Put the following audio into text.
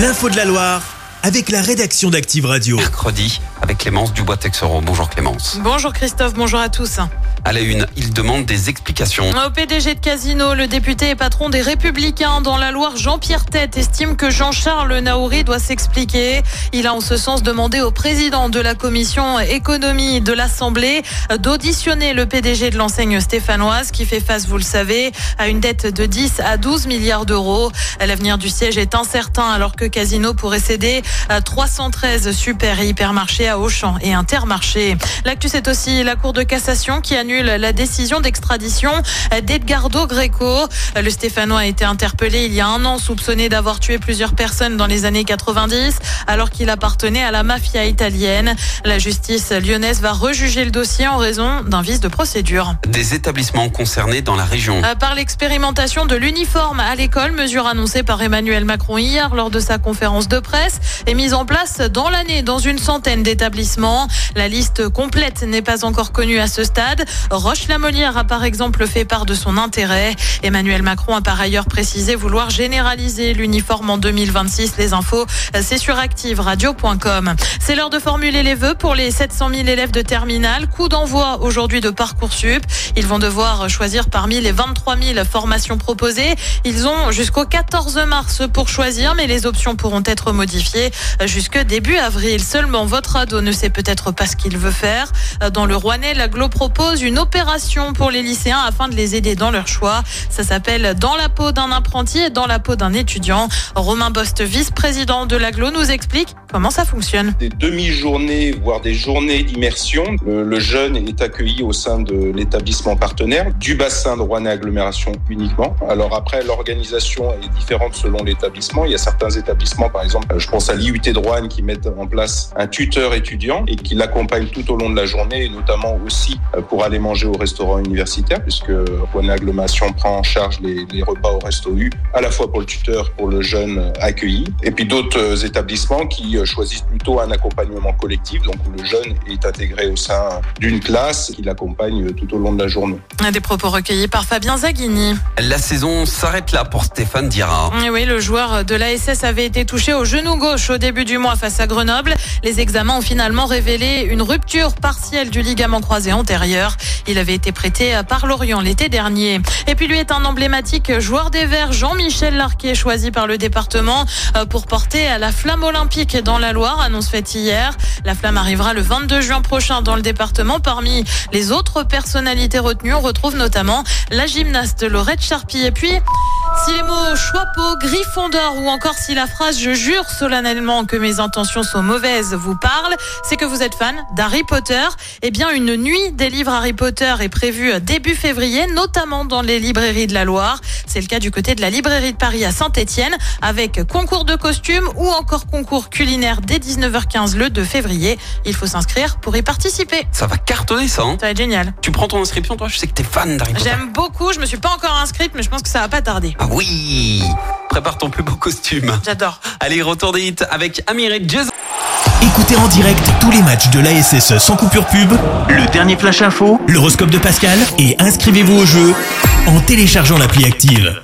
L'info de la Loire avec la rédaction d'Active Radio. mercredi avec Clémence Dubois-Texero. Bonjour Clémence. Bonjour Christophe, bonjour à tous. À la une, il demande des explications. Au PDG de Casino, le député et patron des Républicains dans la Loire, Jean-Pierre Tête, estime que Jean-Charles Naouri doit s'expliquer. Il a en ce sens demandé au président de la commission économie de l'Assemblée d'auditionner le PDG de l'enseigne stéphanoise qui fait face, vous le savez, à une dette de 10 à 12 milliards d'euros. L'avenir du siège est incertain alors que Casino pourrait céder 313 super et hypermarchés à Auchan et Intermarché. L'actu, c'est aussi la Cour de cassation qui annule la décision d'extradition d'Edgardo Greco. Le Stéphanois a été interpellé il y a un an, soupçonné d'avoir tué plusieurs personnes dans les années 90, alors qu'il appartenait à la mafia italienne. La justice lyonnaise va rejuger le dossier en raison d'un vice de procédure. Des établissements concernés dans la région. Euh, Par l'expérimentation de l'uniforme à l'école, mesure annoncée par Emmanuel Macron hier lors de sa conférence de presse, est mise en place dans l'année dans une centaine d'établissements. La liste complète n'est pas encore connue à ce stade. Roche-la-Molière a par exemple fait part de son intérêt. Emmanuel Macron a par ailleurs précisé vouloir généraliser l'uniforme en 2026. Les infos, c'est sur activeradio.com. C'est l'heure de formuler les vœux pour les 700 000 élèves de terminale. Coup d'envoi aujourd'hui de Parcoursup. Ils vont devoir choisir parmi les 23 000 formations proposées. Ils ont jusqu'au 14 mars pour choisir, mais les options pourront être modifiées jusque début avril. Seulement, votre ado ne sait peut-être pas ce qu'il veut faire. Dans le Rouennais, l'aglo propose une opération pour les lycéens afin de les aider dans leur choix. Ça s'appelle Dans la peau d'un apprenti et dans la peau d'un étudiant. Romain Bost, vice-président de l'aglo, nous explique comment ça fonctionne. des demi-journées, voire des journées d'immersion. Le, le jeune est accueilli au sein de l'établissement partenaire du bassin de Rouen agglomération uniquement. Alors après, l'organisation est différente selon l'établissement. Il y a certains établissements, par exemple, je pense à l'IUT de Rouen, qui mettent en place un tuteur étudiant et qui l'accompagne tout au long de la journée, et notamment aussi euh, pour aller manger au restaurant universitaire, puisque Rouen agglomération prend en charge les, les repas au resto U, à la fois pour le tuteur, pour le jeune euh, accueilli. Et puis d'autres euh, établissements qui choisissent plutôt un accompagnement collectif, donc où le jeune est intégré au sein d'une classe qui l'accompagne tout au long de la journée. Des propos recueillis par Fabien Zaghini. La saison s'arrête là pour Stéphane Dira. Et oui, le joueur de l'ASS avait été touché au genou gauche au début du mois face à Grenoble. Les examens ont finalement révélé une rupture partielle du ligament croisé antérieur. Il avait été prêté par Lorient l'été dernier. Et puis lui est un emblématique joueur des Verts, Jean-Michel Larquet, choisi par le département euh, pour porter à la flamme olympique dans la Loire, annonce faite hier. La flamme arrivera le 22 juin prochain dans le département. Parmi les autres personnalités retenues, on retrouve notamment la gymnaste Laurette Charpie. Et puis, si les mots Choixpeau, Gryffondor ou encore si la phrase Je jure solennellement que mes intentions sont mauvaises vous parle, c'est que vous êtes fan d'Harry Potter. Eh bien, une nuit des livres Harry Potter est prévue début février, notamment dans les librairies de la Loire. C'est le cas du côté de la librairie de Paris à Saint-Étienne, avec concours de costumes ou encore concours culinaire dès 19h15 le 2 février. Il faut s'inscrire pour y participer. Ça va cartonner ça. Hein Ça va être génial. tu prends ton inscription, toi? Je sais que t'es fan d'Harry Potter. J'aime beaucoup, je me suis pas encore inscrite, mais je pense que ça va pas tarder. Ah oui Prépare ton plus beau costume. J'adore. Allez, retour des hits avec Amir et Jason. Écoutez en direct tous les matchs de l'ASSE sans coupure pub, Le dernier flash info l'horoscope de Pascal et inscrivez-vous au jeu en téléchargeant l'appli active.